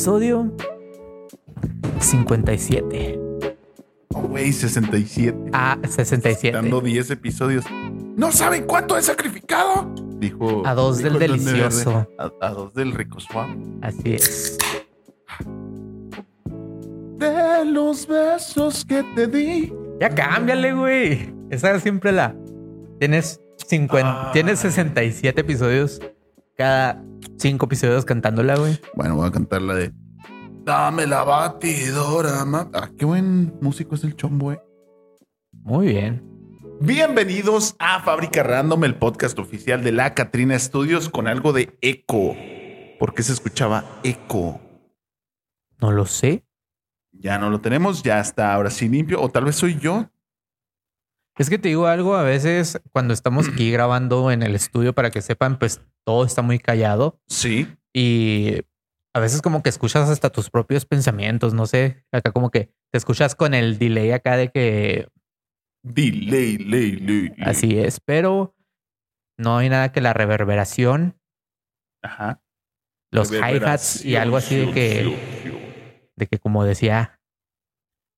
episodio 57. Oh, güey, 67. Ah, 67. Dando 10 episodios. ¿No saben cuánto he sacrificado? Dijo. A dos dijo del delicioso. Verde. A, a dos del rico suave. Así es. De los besos que te di. Ya cámbiale, güey. Esa es siempre la. Tienes 50, Ay. tienes 67 episodios. Cada 5 episodios cantándola, güey. Bueno, voy a cantar la de. Dame la batidora, ma. Ah, qué buen músico es el chombo, eh. Muy bien. Bienvenidos a Fábrica Random, el podcast oficial de la Catrina Studios con algo de eco. ¿Por qué se escuchaba eco? No lo sé. Ya no lo tenemos, ya está ahora sí limpio. O tal vez soy yo. Es que te digo algo, a veces cuando estamos aquí grabando en el estudio, para que sepan, pues todo está muy callado Sí. y a veces como que escuchas hasta tus propios pensamientos, no sé, acá como que te escuchas con el delay acá de que Delay, ley. así es, pero no hay nada que la reverberación, Ajá. los hi-hats y algo así de que, de que como decía,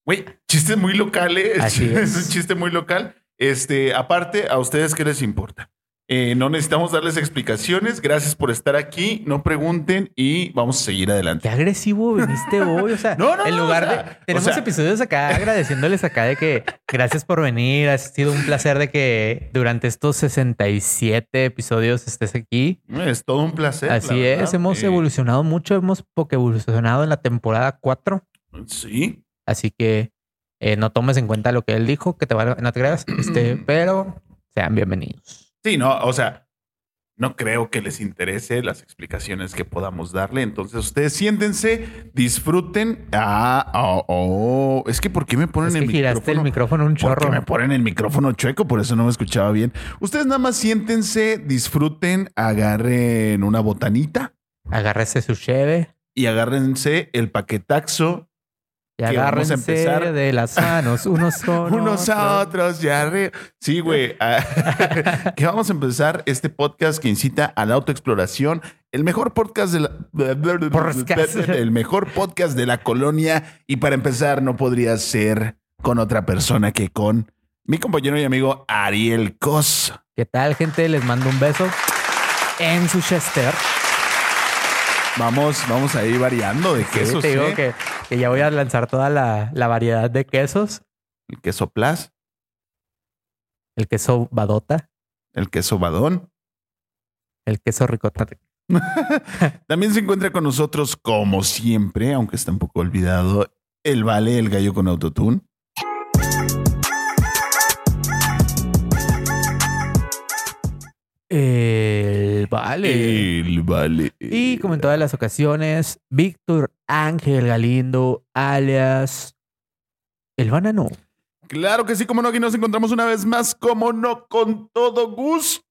Güey, chiste muy local, ¿eh? Así es. es. un chiste muy local. Este, aparte, ¿a ustedes qué les importa? Eh, no necesitamos darles explicaciones. Gracias por estar aquí. No pregunten y vamos a seguir adelante. qué agresivo viniste hoy, o sea, No, no, en no, lugar o sea, de, o tenemos sea- episodios acá agradeciéndoles acá de que gracias por venir, ha sido un placer de que durante estos 67 episodios estés aquí. Es todo un placer. la Así es, hemos Eh, evolucionado mucho, hemos poco evolucionado en la temporada 4, Sí. Así que eh, no tomes en cuenta lo que él dijo, que te va, no te creas, este, pero sean bienvenidos. Sí, no, o sea, no creo que les interese las explicaciones que podamos darle. Entonces, ustedes siéntense, disfruten. Ah, oh, oh. Es que ¿por qué me ponen Es que el giraste el micrófono? micrófono un Porque chorro. me ponen el micrófono chueco, por eso no me escuchaba bien. Ustedes nada más siéntense, disfruten, agarren una botanita Agárrese su cheve y agárrense el paquetaxo y Que vamos a agárrense empezar. de las manos unos unos a otros y arriba. Sí, güey. Ah, que vamos a empezar este podcast que incita a la autoexploración. El mejor podcast de la. Podcast. El mejor podcast de la colonia. Y para empezar, no podría ser con otra persona que con mi compañero y amigo Ariel Cos. ¿Qué tal, gente? Les mando un beso en su chester. Vamos, vamos a ir variando de Sí, quesos. te digo ¿eh? que, que ya voy a lanzar toda la, la variedad de quesos. El queso Plus, El queso badota, el queso Badón. el queso ricota. También se encuentra con nosotros, como siempre, aunque está un poco olvidado, el Vale, el gallo con autotune. El vale. El Vale. Y como en todas las ocasiones, Víctor Ángel Galindo, alias el banano. Claro que sí, como no, aquí nos encontramos una vez más, como no, con todo gusto.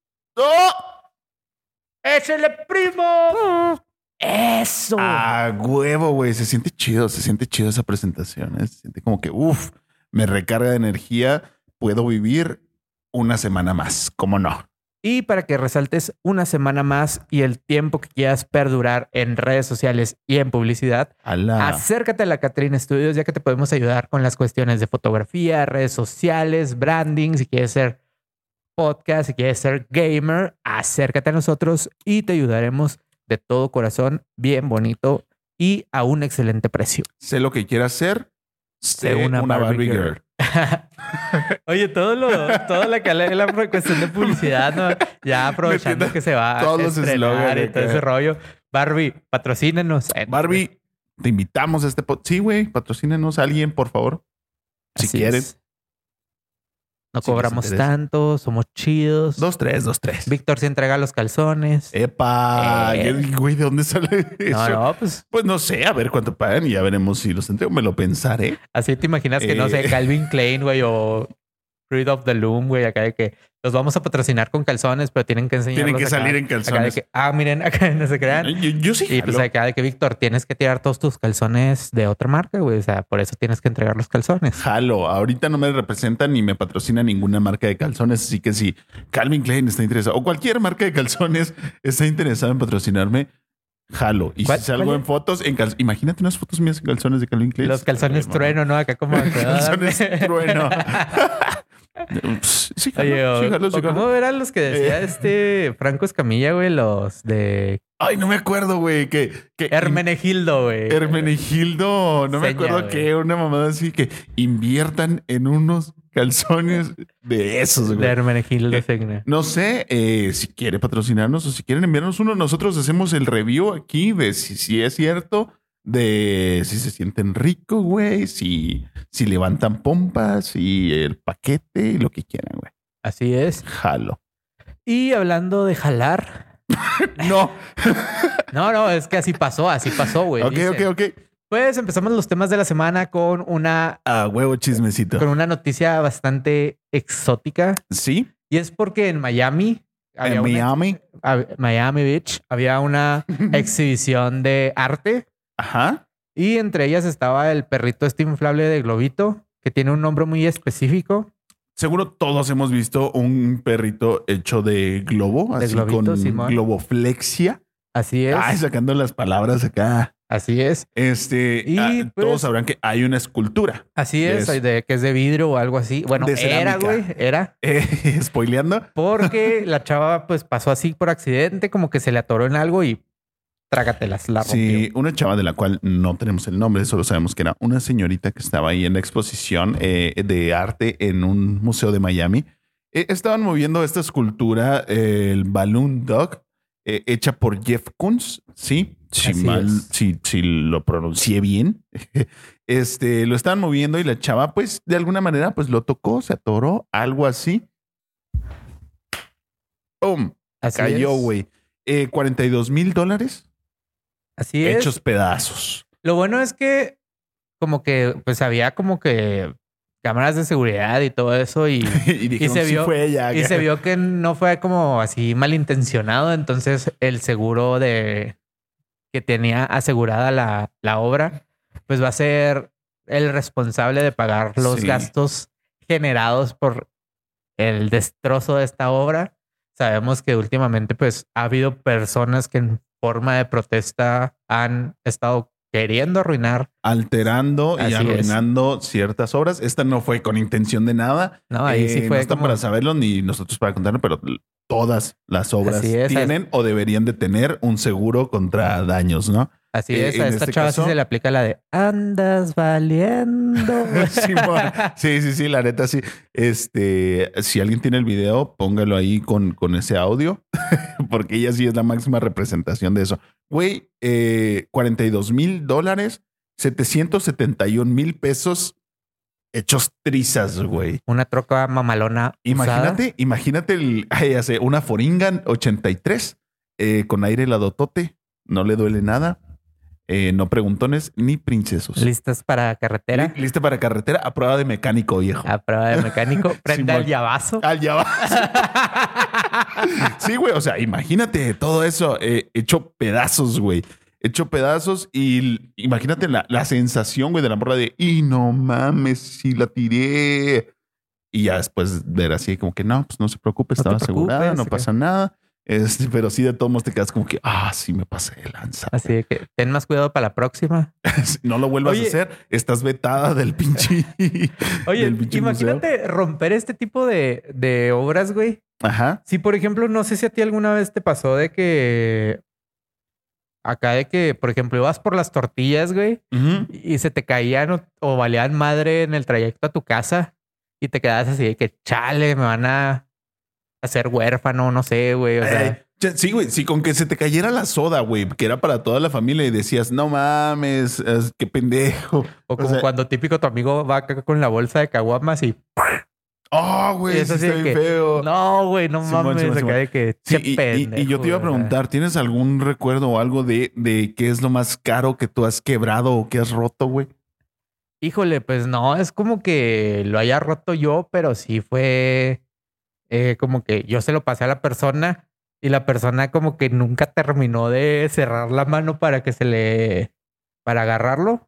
¡Échale, primo! ¡Eso! A huevo, güey. Se siente chido, se siente chido esa presentación. ¿eh? Se siente como que, uff, me recarga de energía. Puedo vivir una semana más, como no. Y para que resaltes una semana más y el tiempo que quieras perdurar en redes sociales y en publicidad, acércate a la Catrina Studios ya que te podemos ayudar con las cuestiones de fotografía, redes sociales, branding, si quieres ser podcast, si quieres ser gamer, acércate a nosotros y te ayudaremos de todo corazón, bien bonito y a un excelente precio. Sé lo que quiera hacer. Sé una, Barbie, girl. Oye, todo lo, todo la que la, cuestión de publicidad, ¿no? Ya aprovechando Metiendo que se va a todos los estrenar y todo ese rollo. Barbie, patrocínenos. Eh, Barbie, te invitamos a este podcast. Sí, güey, patrocínenos a alguien, por favor. Si Así quieren. es. No cobramos tanto, somos chidos. Dos, tres, dos, tres. Víctor se entrega los calzones. Epa, Eh. güey, ¿de dónde sale eso? no, no, pues Pues no sé, a ver cuánto pagan y ya veremos si los entrego. Me lo pensaré. así te imaginas que, no sé, Eh. Calvin Klein, güey, o Fruit of the Loom, güey, acá de que los vamos a patrocinar con calzones, pero tienen que enseñar. Tienen que salir en calzones. Acá de que, ah, miren, acá no se crean. Yo, yo sí. Y pues acá de que, Víctor, tienes que tirar todos tus calzones de otra marca, güey. O sea, por eso tienes que entregar los calzones. Jalo. Ahorita no me representa ni me patrocina ninguna marca de calzones. Así que si Calvin Klein está interesado o cualquier marca de calzones está interesado en patrocinarme, jalo. Y ¿Cuál- si salgo en fotos, en cal- imagínate unas fotos mías en calzones de Calvin Klein. Los calzones trueno, ¿no? Acá como... Calzones trueno. Sí, jalo, Oye, o- sí, jalo, sí, o jalo. ¿cómo eran los que decía Eh. este Franco Escamilla, güey? Los de Ay, no me acuerdo, güey. Que, que Hermenegildo, güey. Hermenegildo, no me acuerdo qué, una mamada así que inviertan en unos calzones de esos, De güey. Hermenegildo, Eh. No sé eh, si quiere patrocinarnos o si quieren enviarnos uno. Nosotros hacemos el review aquí de si, si es cierto, de si se sienten ricos, güey, si, si levantan pompas y el paquete y lo que quieran, güey. Así es. Jalo. Y hablando de jalar. No. No, no, es que así pasó, así pasó, güey. ok, ok, ok. Pues empezamos los temas de la semana con una, A huevo chismecito. con una noticia bastante exótica. Sí. Y es porque en Miami, había En una- Miami. Miami Beach, había una exhibición de arte Ajá. y entre ellas estaba el perrito este inflable de globito, que tiene un nombre muy específico. Seguro todos hemos visto un perrito hecho de globo, De así globito, con Simón. globoflexia. Así es. Ay, sacando las palabras acá. Así es. Este, Y, ah, pues- todos sabrán que hay una escultura. Así es, Es- de, que es de vidrio o algo así. Bueno, era, güey, era. Eh, spoileando. Porque la chava pues pasó así por accidente, como que se le atoró en algo y trágatelas, la rompió. Sí, una chava de la cual no tenemos el nombre, solo sabemos que era una señorita que estaba ahí en la exposición eh, de arte en un museo de Miami. Eh, estaban moviendo esta escultura, eh, el Balloon Dog, hecha por Jeff Koons, sí, si mal, si, si lo pronuncié bien. Este, lo estaban moviendo y la chava, pues, de alguna manera, pues lo tocó, se atoró, algo así. ¡Pum! Así Cayó, güey. Eh, 42 mil dólares Así es. hechos pedazos. Lo bueno es que como que pues había como que cámaras de seguridad y todo eso y, y dijeron, se "Sí vio- fue ella. y se vio que no fue como así malintencionado. Entonces el seguro de que tenía asegurada la, la obra pues va a ser el responsable de pagar los Sí. gastos generados por el destrozo de esta obra. Sabemos que últimamente pues ha habido personas que forma de protesta han estado queriendo arruinar. Alterando y Así es. arruinando ciertas obras. Esta no fue con intención de nada. No, ahí sí Eh, fue no está como- para saberlo ni nosotros para contarlo, pero todas las obras es. tienen o deberían de tener un seguro contra daños, ¿no? Así Eh, es, a esta este chava caso- sí se le aplica la de andas valiendo. Sí, sí, sí, la neta sí. Este, si alguien tiene el video, póngalo ahí con, con ese audio, porque ella sí es la máxima representación de eso. Güey, eh, 42 mil dólares, 771 mil pesos hechos trizas, güey. Una troca mamalona. Imagínate, imagínate el, ay, sé, una Foringan 83 eh, con aire ladotote, no le duele nada, eh, no preguntones ni princesos. listas para carretera, Li- Lista para carretera a prueba de mecánico, viejo. a prueba de mecánico, prende al llavazo. Al va. sí, güey. O sea, imagínate todo eso eh, hecho pedazos, güey. Hecho pedazos y imagínate la, la sensación, güey, de la morra de, y no mames, si la tiré. Y ya después ver así como que no, pues no se preocupe, No estaba asegurada, no que- pasa nada. Este, pero sí, de todos modos te quedas como que, ah, sí me pasé de lanza. Así que ten más cuidado para la próxima. No lo vuelvas Oye. a hacer. Estás vetada del pinche. Oye, del pinche imagínate romper este tipo de, de obras, güey. Ajá. Si, por ejemplo, no sé si a ti alguna vez te pasó de que acá de que, por ejemplo, ibas por las tortillas, güey, y se te caían o, o valían madre en el trayecto a tu casa y te quedas así de que chale, me van a hacer huérfano, no sé, güey. O sea, ya, sí, güey, sí, con que se te cayera la soda, güey, que era para toda la familia y decías, no mames, es- qué pendejo. o como sea- cuando típico tu amigo va acá con la bolsa de caguamas y Oh, güey, Es sí está bien feo. no, güey, no Simón, mames, Simón, Simón. que Sí, qué y, y- y yo te iba a pendejo, preguntar, ¿tienes algún recuerdo o algo de, de qué es lo más caro que tú has quebrado o que has roto, güey? Híjole, pues no, es como que lo haya roto yo, pero sí fue eh, como que yo se lo pasé a la persona y la persona como que nunca terminó de cerrar la mano para que se le, para agarrarlo.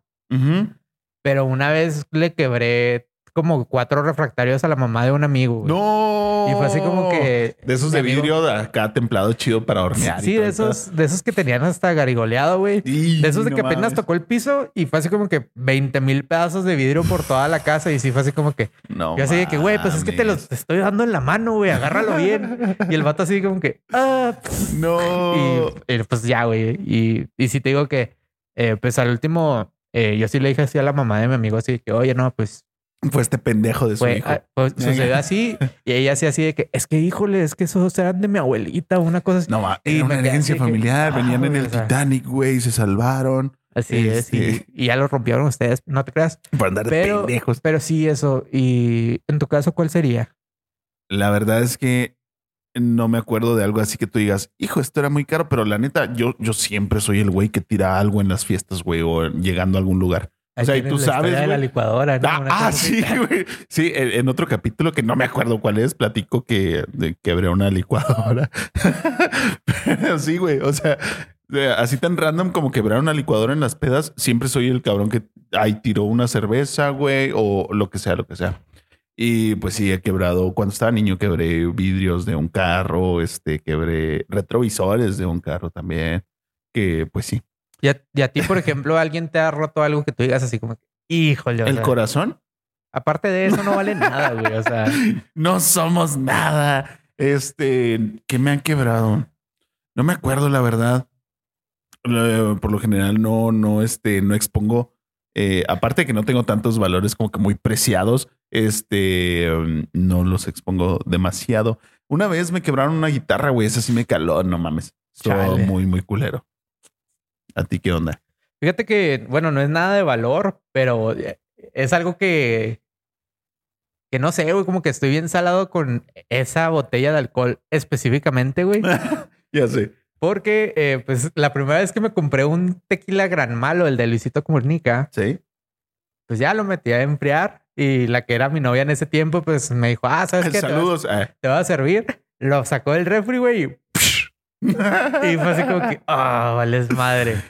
Pero una vez le quebré como cuatro refractarios a la mamá de un amigo. güey. No. Y fue así como que. De esos de amigo- vidrio de acá templado chido para hornear. y Sí, todo de esos, de esos que tenían hasta garigoleado, güey. Y De esos de no que apenas tocó el piso y fue así como que 20 mil pedazos de vidrio por toda la casa. Y sí fue así como que No. yo así de que, güey, pues es que te los te estoy dando en la mano, güey, agárralo bien. Y el vato así como que, ah, pff. No. y, y, pues ya, güey. Y, y sí te digo que, eh, pues al último, eh, yo sí le dije así a la mamá de mi amigo, así que, oye, no, pues Fue este pendejo de su fue, hijo. ah, pues, sucedió así. Y ella así, así de que, es que, híjole, es que esos eran de mi abuelita, una cosa así. No, Y era una herencia de que, familiar. ah, Venían en el o sea. Titanic, güey, se salvaron Así es. Y, Este- y ya lo rompieron ustedes, no te creas. por andar de Pero, pendejos. pero sí, eso. Y en tu caso, ¿cuál sería? La verdad es que no me acuerdo de algo así que tú digas, hijo, esto era muy caro, pero la neta, yo, yo siempre soy el güey que tira algo en las fiestas, güey, o llegando a algún lugar. O sea, y tú la sabes, de la güey. licuadora, ¿no? Ah, ah, sí, güey. Sí, en, otro capítulo que no me acuerdo cuál es, platico que quebré una licuadora. Pero sí, güey. O sea, así tan random como quebrar una licuadora en las pedas, siempre soy el cabrón que ahí tiró una cerveza, güey, o lo que sea, lo que sea. Y pues sí, he quebrado. Cuando estaba niño, quebré vidrios de un carro, este, quebré retrovisores de un carro también. Que pues sí. Y a, y a ti, por ejemplo, alguien te ha roto algo que tú digas así como, que, híjole, o El sea, corazón aparte de eso no vale nada, güey. O sea, no somos nada. Este, que me han quebrado. No me acuerdo, la verdad. Por lo general, no, no, este, no expongo. eh, aparte de que no tengo tantos valores como que muy preciados, este, um, no los expongo demasiado. Una vez me quebraron una guitarra, güey. Esa sí me caló, no mames. Estuvo muy, muy culero. ¿A ti qué onda? fíjate que, bueno, no es nada de valor, pero es algo que, que no sé, güey, como que estoy bien salado con esa botella de alcohol específicamente, güey. ya sé. Porque, eh, pues, la primera vez que me compré un tequila gran malo, el de Luisito Comunica, Sí. pues ya lo metí a enfriar y la que era mi novia en ese tiempo, pues me dijo, ah, ¿sabes qué? Te va, te va a servir. Lo sacó del refri, güey, y fue así como que, ah, vales madre. Ajá.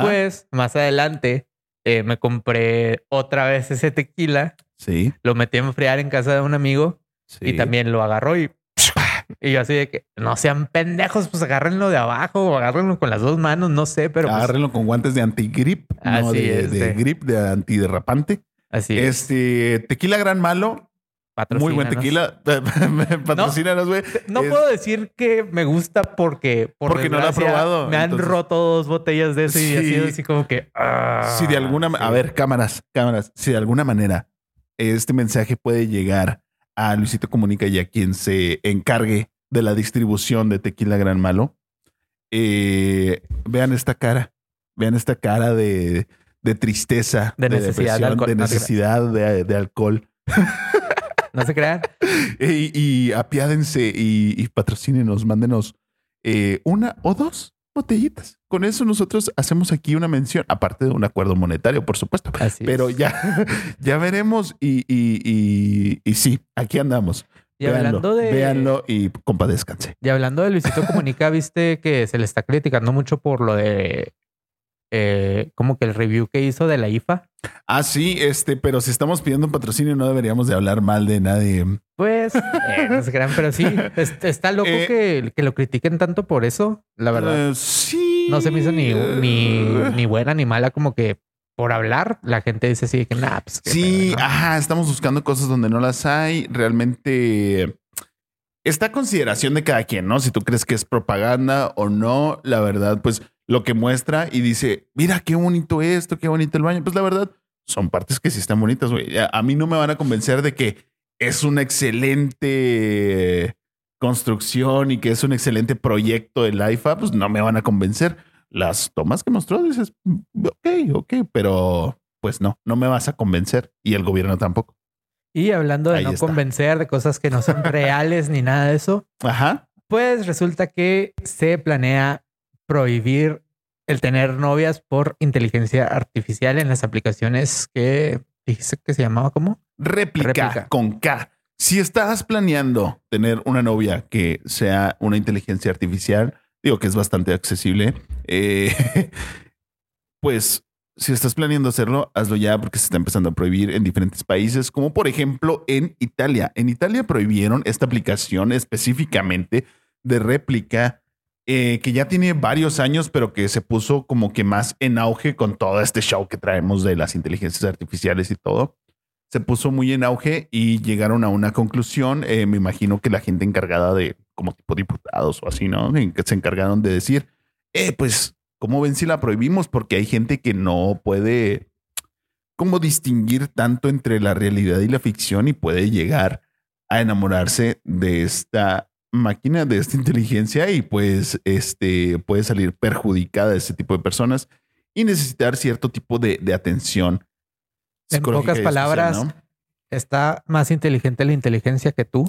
Después, más adelante, eh, me compré otra vez ese tequila, Sí. lo metí a enfriar en casa de un amigo sí. y también lo agarró y, y yo así de que no sean pendejos, pues agárrenlo de abajo o agárrenlo con las dos manos, no sé, pero pues, Agárrenlo con guantes de antigrip, no de, es, grip, de antiderrapante. así es. Este tequila gran malo, muy buen tequila. Patrocínanos, güey. No Es- puedo decir que me gusta porque por Porque no lo he probado, Me han entonces- roto dos botellas de eso y Sí. ha sido así como que. ah, Si de alguna, sí. a ver, cámaras, cámaras, si de alguna manera este mensaje puede llegar a Luisito Comunica y a quien se encargue de la distribución de tequila gran malo, eh, vean esta cara, vean esta cara de, de tristeza, De necesidad de alcohol. de necesidad de, de alcohol. No se crean. Y, y apiádense y, y patrocínenos, mándenos eh, una o dos botellitas. Con eso nosotros hacemos aquí una mención, aparte de un acuerdo monetario, por supuesto. Así Pero es. ya, ya veremos y, y, y, sí, aquí andamos. Y hablando de. Véanlo y compadezcanse. Y hablando de Luisito Comunica, viste que se le está criticando mucho por lo de. Eh, como que el review que hizo de la IFA. Ah, sí, este, pero si estamos pidiendo un patrocinio, no deberíamos de hablar mal de nadie. Pues, eh, no se crean, pero sí, es- está loco Eh, que, que lo critiquen tanto por eso, la verdad. Eh, sí. No se me hizo ni, ni, ni buena ni mala, como que por hablar, la gente dice así que nah, pues Sí, pedo, ¿no? ajá, estamos buscando cosas donde no las hay. Realmente está a consideración de cada quien, ¿no? Si tú crees que es propaganda o no, la verdad, pues lo que muestra y dice, mira qué bonito esto, qué bonito el baño. Pues la verdad, son partes que sí están bonitas, güey. A- mí no me van a convencer de que es una excelente construcción y que es un excelente proyecto el IFA, pues no me van a convencer. Las tomas que mostró, dices, "Mm, ok, ok, pero pues no, no me vas a convencer y el gobierno tampoco. Y hablando de Ahí no está. convencer de cosas que no son reales ni nada de eso, Ajá. pues resulta que se planea prohibir el tener novias por inteligencia artificial en las aplicaciones que dijiste que se llamaba como Réplica, Réplica. con K. Si estás planeando tener una novia que sea una inteligencia artificial, digo que es bastante accesible, eh, pues si estás planeando hacerlo, hazlo ya porque se está empezando a prohibir en diferentes países, como por ejemplo en Italia. En Italia prohibieron esta aplicación específicamente de réplica eh, que ya tiene varios años, pero que se puso como que más en auge con todo este show que traemos de las inteligencias artificiales y todo. Se puso muy en auge y llegaron a una conclusión. Eh, me imagino que la gente encargada de, como tipo diputados o así, ¿no? Que se encargaron de decir, eh, pues, ¿cómo ven si la prohibimos? Porque hay gente que no puede como distinguir tanto entre la realidad y la ficción y puede llegar a enamorarse de esta máquina de esta inteligencia y pues este puede salir perjudicada ese tipo de personas y necesitar cierto tipo de, atención. En pocas palabras, ¿está más inteligente la inteligencia que tú?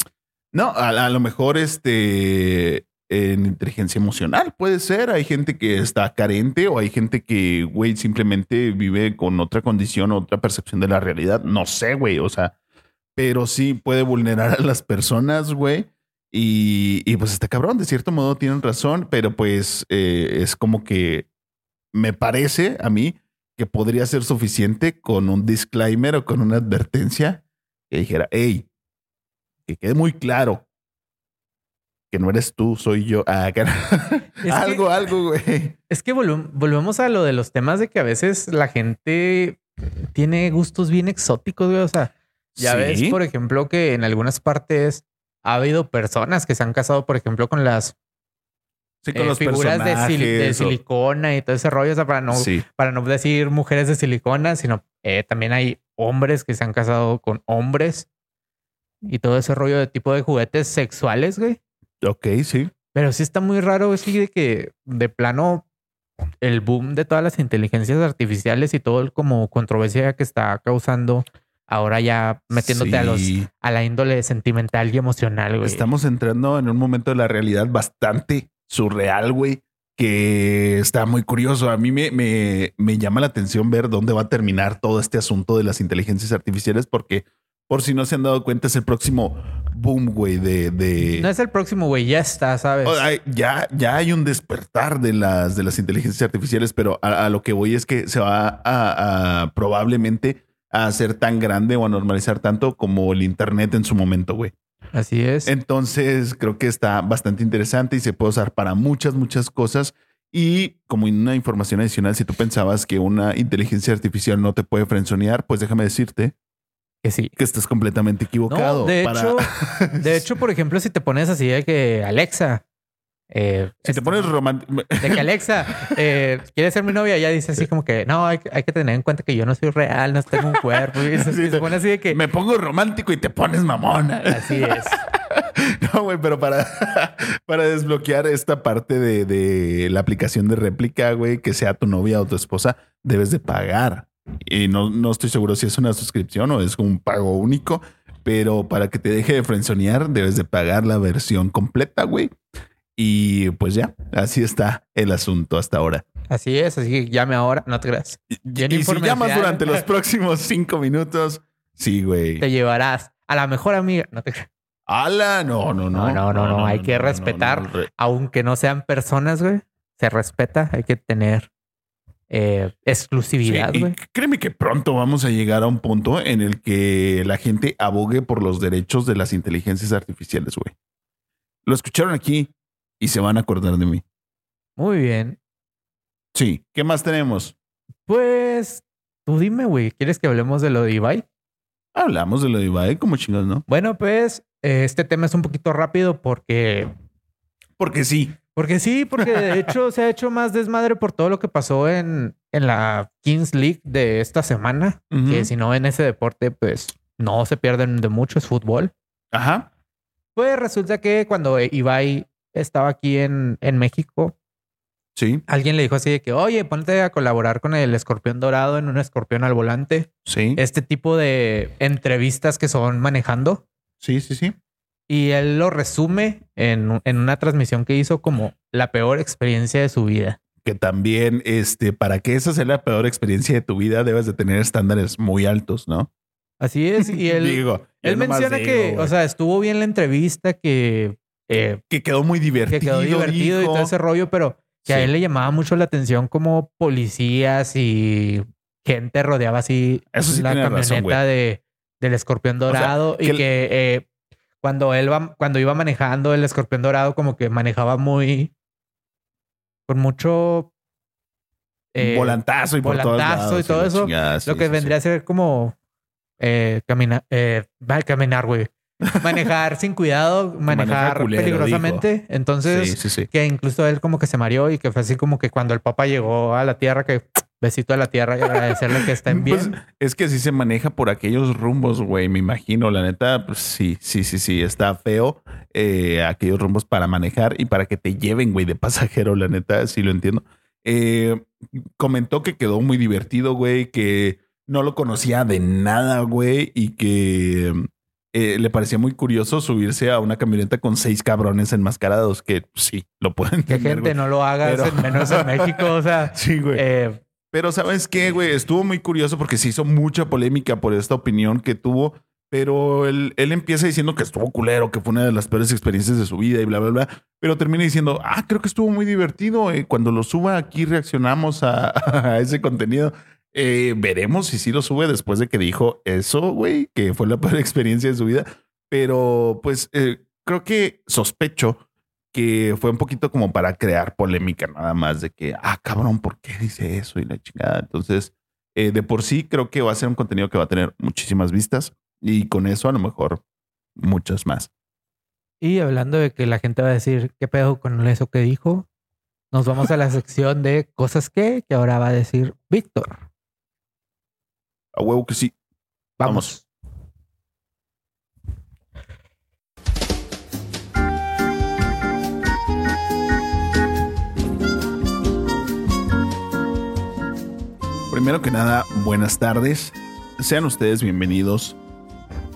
No, a, lo mejor este en inteligencia emocional puede ser. Hay gente que está carente o hay gente que, güey, simplemente vive con otra condición, otra percepción de la realidad. No sé, güey. O sea, pero sí puede vulnerar a las personas, güey y, pues este cabrón, de cierto modo tienen razón, pero pues eh, es como que me parece a mí que podría ser suficiente con un disclaimer o con una advertencia que dijera, hey, que quede muy claro que no eres tú, soy yo. Ah, algo, algo, güey. Es que volvemos a lo de los temas de que a veces la gente tiene gustos bien exóticos, güey. O sea, ya ves, por ejemplo, que en algunas partes ha habido personas que se han casado, por ejemplo, con las eh, figuras de, silicona y todo ese rollo, o sea, para no, para no decir mujeres de silicona, sino eh, también hay hombres que se han casado con hombres y todo ese rollo de tipo de juguetes sexuales, güey. Ok, sí. Pero sí está muy raro, sí, de que de plano el boom de todas las inteligencias artificiales y todo el como controversia que está causando ahora ya metiéndote a los a la índole sentimental y emocional, güey. Estamos entrando en un momento de la realidad bastante surreal, güey, que está muy curioso. A mí me, me, me llama la atención ver dónde va a terminar todo este asunto de las inteligencias artificiales, porque por si no se han dado cuenta, es el próximo boom, güey, de, de... No es el próximo, güey, ya está, ¿sabes? ya, ya hay un despertar de las, de las inteligencias artificiales, pero a, lo que voy es que se va a, a probablemente a ser tan grande o a normalizar tanto como el Internet en su momento, güey. Así es. Entonces creo que está bastante interesante y se puede usar para muchas, muchas cosas. Y como una información adicional, si tú pensabas que una inteligencia artificial no te puede frenzonear, pues déjame decirte que sí. Que estás completamente equivocado. de, hecho, de hecho, por ejemplo, si te pones así de que Alexa, eh, si te pones romántico. De que Alexa eh, quiere ser mi novia, ya dice así como que no, hay, que tener en cuenta que yo no soy real, no tengo un cuerpo. Y se pone así de que me pongo romántico y te pones mamona. Así es. No, güey, pero para, para desbloquear esta parte de, de la aplicación de réplica, güey, que sea tu novia o tu esposa, debes de pagar. Y no, no estoy seguro si es una suscripción o es un pago único, pero para que te deje de frenzonear, debes de pagar la versión completa, güey. Y pues ya, así está el asunto hasta ahora. Así es, así que llame ahora, no te creas. Y, si llamas durante los próximos cinco minutos, sí, güey. Te llevarás a la mejor amiga, no te creas. ¡Hala! No, no, no. No, no, no, hay que respetar, aunque no sean personas, güey. Se respeta, hay que tener eh, exclusividad, güey. créeme que pronto vamos a llegar a un punto en el que la gente abogue por los derechos de las inteligencias artificiales, güey. Lo escucharon aquí y se van a acordar de mí. Muy bien. Sí. ¿Qué más tenemos? Pues tú dime, güey. ¿Quieres que hablemos de lo de Ibai? Hablamos de lo de Ibai, como chingados, ¿no? Bueno, pues este tema es un poquito rápido porque. Porque sí. Porque sí, porque de hecho se ha hecho más desmadre por todo lo que pasó en, en la Kings League de esta semana. Que si no en ese deporte, pues no se pierden de mucho, es fútbol. Ajá. Pues resulta que cuando Ibai estaba aquí en, en México, sí. alguien le dijo así de que, oye, ponte a colaborar con el escorpión dorado en un escorpión al volante. Sí. Este tipo de entrevistas que son manejando. Sí, sí, sí. Y él lo resume en, en una transmisión que hizo como la peor experiencia de su vida que también, este, para que esa sea la peor experiencia de tu vida, debes de tener estándares muy altos, ¿no? Así es. Y él, digo, él menciona que, o sea, estuvo bien la entrevista, que eh, que quedó muy divertido. Que quedó divertido y todo ese rollo, pero que a él le llamaba mucho la atención como policías y gente rodeaba así Eso sí la camioneta razón, de, del escorpión dorado y que eh, cuando él va, cuando iba manejando el escorpión dorado, como que manejaba muy con mucho eh, volantazo y por volantazo lados y todo eso, chingada, sí, lo que sí, vendría a ser como eh, caminar, eh, va, caminar, güey. Manejar sin cuidado, manejar culero, peligrosamente. Entonces, Sí, sí, sí. que incluso él como que se mareó y que fue así como que cuando el papá llegó a la tierra, que besito a la tierra y agradecerle que estén bien. Pues, es que así se maneja por aquellos rumbos, güey. Me imagino, la neta, pues sí, sí, sí, sí. Está feo eh, aquellos rumbos para manejar y para que te lleven, güey, de pasajero, la neta, sí lo entiendo. Eh, comentó que quedó muy divertido, güey, que no lo conocía de nada, güey, y que eh, le parecía muy curioso subirse a una camioneta con seis cabrones enmascarados, que pues, sí, lo pueden que entender, gente güey. no lo Pero- en- menos en México. O sea, Sí, güey. eh, Pero ¿sabes qué, güey? Estuvo muy curioso porque se hizo mucha polémica por esta opinión que tuvo. Pero él, él empieza diciendo que estuvo culero, que fue una de las peores experiencias de su vida y bla, bla, bla. Pero termina diciendo, ah, creo que estuvo muy divertido. eh, Cuando lo suba aquí reaccionamos a, a ese contenido. Eh, veremos si sí lo sube después de que dijo eso, güey, que fue la peor experiencia de su vida. Pero pues eh, creo que sospecho que fue un poquito como para crear polémica nada más de que, ah, cabrón, ¿por qué dice eso? Y la chingada. Entonces, eh, de por sí creo que va a ser un contenido que va a tener muchísimas vistas y con eso a lo mejor muchas más. y hablando de que la gente va a decir, ¿qué pedo con eso que dijo? Nos vamos a la sección de cosas que, que ahora va a decir Víctor. A huevo que sí. Vamos. Primero que nada, buenas tardes. Sean ustedes bienvenidos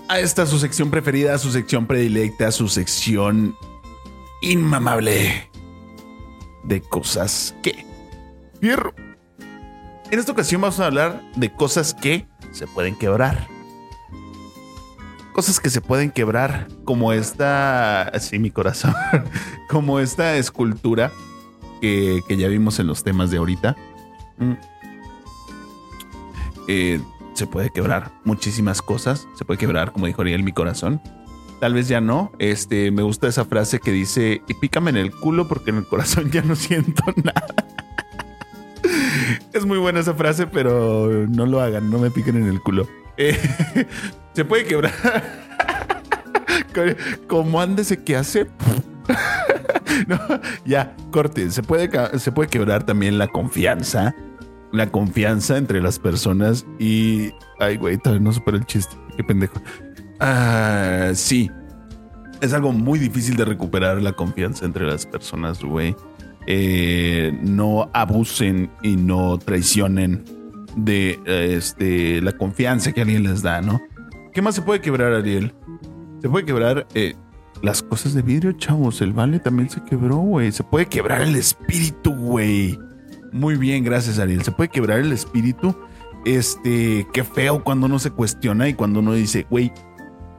a esta su sección preferida, su sección predilecta, su sección inmamable de cosas que. Fierro. En esta ocasión vamos a hablar de cosas que se pueden quebrar. Cosas que se pueden quebrar, como esta. Así, mi corazón. como esta escultura que, que ya vimos en los temas de ahorita. Eh, se puede quebrar muchísimas cosas. Se puede quebrar, como dijo Ariel, mi corazón. Tal vez ya no. Este, me gusta esa frase que dice, y pícame en el culo porque en el corazón ya no siento nada. es muy buena esa frase, pero no lo hagan, no me piquen en el culo. Eh, se puede quebrar. Como ándese que hace. No, ya, corte. Se puede, se puede quebrar también la confianza. La confianza entre las personas y. Ay, güey, todavía no el chiste. Qué pendejo. Ah, sí. Es algo muy difícil de recuperar la confianza entre las personas, güey. Eh, no abusen y no traicionen de este, la confianza que alguien les da, ¿no? ¿Qué más se puede quebrar, Ariel? Se puede quebrar eh, las cosas de vidrio, chavos. El vale también se quebró, güey. Se puede quebrar el espíritu, güey. Muy bien, gracias, Ariel. Se puede quebrar el espíritu. Este, qué feo cuando uno se cuestiona y cuando uno dice, güey,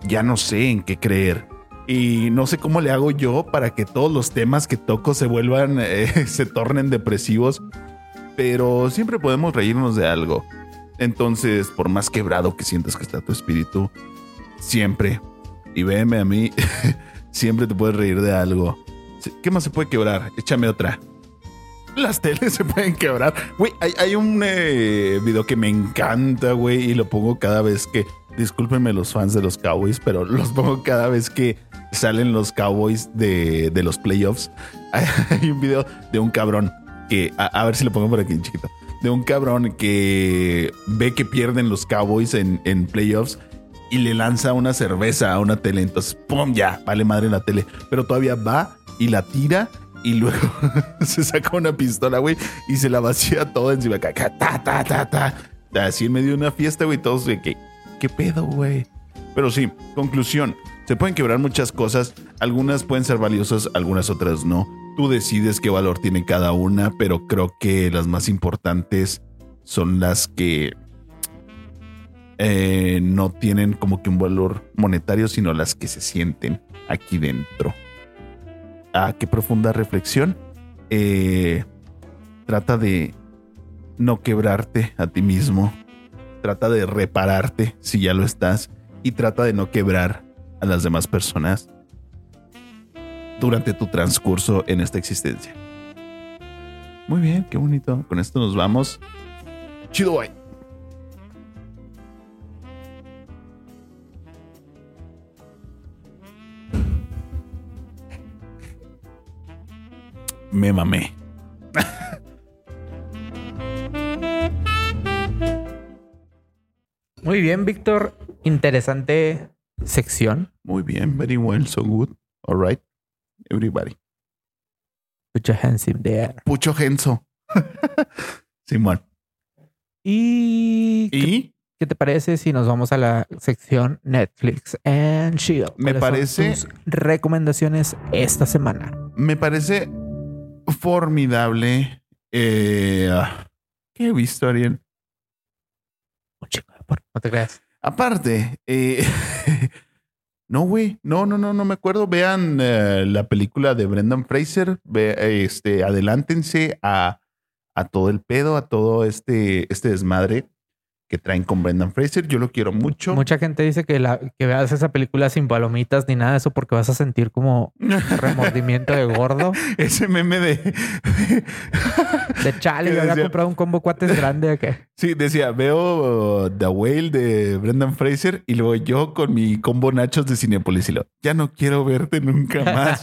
ya no sé en qué creer. Y no sé cómo le hago yo para que todos los temas que toco se vuelvan, eh, se tornen depresivos. Pero siempre podemos reírnos de algo. Entonces, por más quebrado que sientas que está tu espíritu, siempre, y véeme a mí, siempre te puedes reír de algo. ¿Qué más se puede quebrar? Échame otra. Las teles se pueden quebrar. Güey, hay, hay un eh, video que me encanta, güey, y lo pongo cada vez que. Discúlpenme los fans de los Cowboys, pero los pongo cada vez que salen los Cowboys de, de los playoffs. Hay un video de un cabrón que. A, ver si lo pongo por aquí, chiquito. De un cabrón que ve que pierden los Cowboys en, en playoffs y le lanza una cerveza a una tele. Entonces, ¡pum! Ya, vale madre la tele. Pero todavía va y la tira y luego se saca una pistola, güey, y se la vacía toda encima. Ta, ta, ta, ta. Así en medio de una fiesta, güey, todos de que, ¿qué pedo, güey? Pero sí, conclusión. Se pueden quebrar muchas cosas. Algunas pueden ser valiosas, algunas otras no. Tú decides qué valor tiene cada una, pero creo que las más importantes son las que eh, no tienen como que un valor monetario, sino las que se sienten aquí dentro. Qué profunda reflexión. Eh, trata de no quebrarte a ti mismo. Trata de repararte si ya lo estás y trata de no quebrar a las demás personas durante tu transcurso en esta existencia. Muy bien, qué bonito. Con esto nos vamos. Chido, bye. Me mamé. Muy bien, Víctor. Interesante sección. Muy bien, very well, so good. All right, everybody. Put your hands in the air. Pucho Genso. Simón. ¿Y, ¿qué, Y qué te parece si nos vamos a la sección Netflix and Chill? Me ¿Cuáles son parece- tus recomendaciones esta semana. me parece formidable. Eh, ah, ¿Qué he visto, Ariel? Un chingo de porno, No te creas. Aparte, eh, no, güey, no, no, no, no me acuerdo. Vean eh, la película de Brendan Fraser. Ve, este, adelántense a, a todo el pedo, a todo este, este desmadre que traen con Brendan Fraser. Yo lo quiero mucho. Mucha gente dice que, la, que veas esa película sin palomitas ni nada de eso porque vas a sentir como remordimiento de gordo. Ese meme de. De chale, yo había comprado un combo cuates grande. sí, decía, veo uh, The Whale de Brendan Fraser y luego yo con mi combo nachos de Cinepolis y lo, ya no quiero verte nunca más.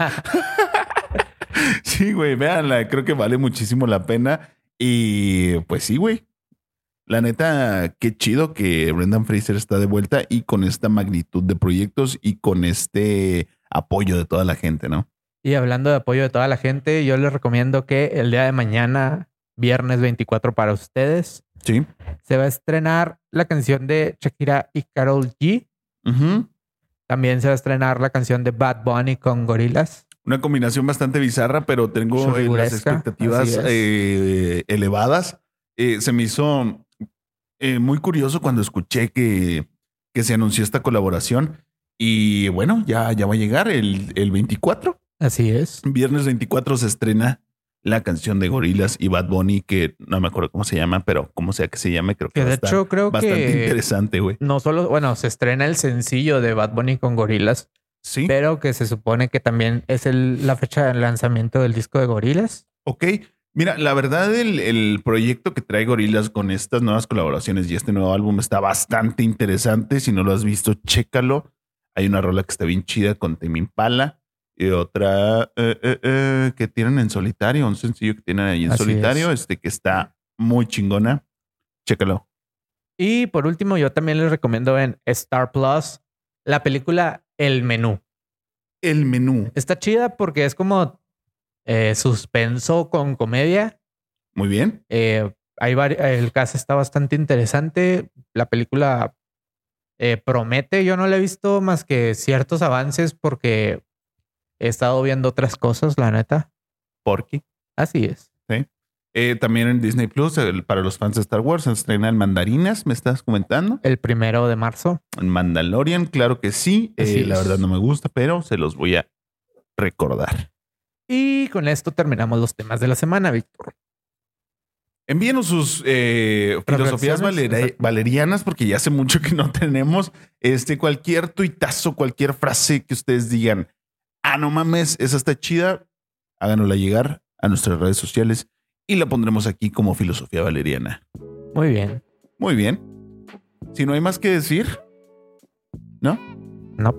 Sí, güey, véanla, creo que vale muchísimo la pena. Y pues sí, güey. La neta, qué chido que Brendan Fraser está de vuelta y con esta magnitud de proyectos y con este apoyo de toda la gente, ¿no? Y hablando de apoyo de toda la gente, yo les recomiendo que el día de mañana, viernes 24 para ustedes, Sí. se va a estrenar la canción de Shakira y Carol G. También se va a estrenar la canción de Bad Bunny con Gorillaz. Una combinación bastante bizarra, pero tengo eh, las expectativas eh, elevadas. Eh, se me hizo eh, muy curioso cuando escuché que, que se anunció esta colaboración. Y bueno, ya, ya va a llegar el, el 24. Así es. Viernes 24 se estrena la canción de Gorilas y Bad Bunny, que no me acuerdo cómo se llama, pero como sea que se llame, creo que, Que de hecho creo bastante que interesante, güey. no solo, bueno, se estrena el sencillo de Bad Bunny con Gorillaz, Sí. pero que se supone que también es el- la fecha de lanzamiento del disco de Gorillaz. Ok. Mira, la verdad, el, el proyecto que trae Gorilas con estas nuevas colaboraciones y este nuevo álbum está bastante interesante. Si no lo has visto, chécalo. Hay una rola que está bien chida con Tame Impala y otra eh, eh, eh, que tienen en solitario, un sencillo que tienen ahí en Así solitario, es. este que está muy chingona. Chécalo. Y por último, yo también les recomiendo en Star Plus la película El Menú. El menú. Está chida porque es como eh, suspenso con comedia. Muy bien. Eh, hay el caso está bastante interesante. La película eh, promete. Yo no la he visto más que ciertos avances porque he estado viendo otras cosas, la neta. Porky. Así es. Eh, también en Disney Plus, el- para los fans de Star Wars, se estrena en Mandarinas, me estás comentando. El primero de marzo. En Mandalorian, claro que sí. Eh, la verdad no me gusta, pero se los voy a recordar. Y con esto terminamos los temas de la semana, Víctor. Envíenos sus eh, filosofías valerianas, porque ya hace mucho que no tenemos este cualquier tuitazo, cualquier frase que ustedes digan, ah, no mames, esa está chida, háganosla llegar a nuestras redes sociales y la pondremos aquí como filosofía valeriana. Muy bien. Muy bien. Si no hay más que decir, ¿no? No.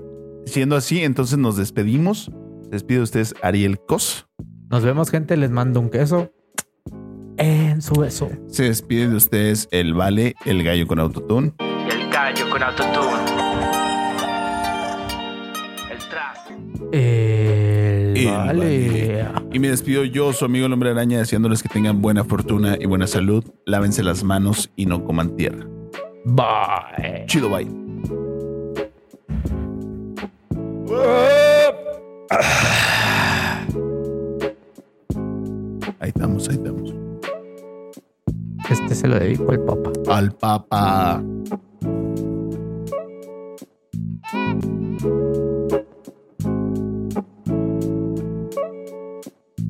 Siendo así, entonces nos despedimos. Se despide de ustedes Ariel Cos. Nos vemos, gente. Les mando un queso en su beso. Se despide de ustedes el Vale, el gallo con autotune. El gallo con autotune. El trap. El El vale. Y me despido yo, su amigo el hombre araña, deseándoles que tengan buena fortuna y buena salud. Lávense las manos y no coman tierra. Bye. Chido, bye. Ah. Ahí estamos, ahí estamos. Este se lo dedico al Papa. Al Papa.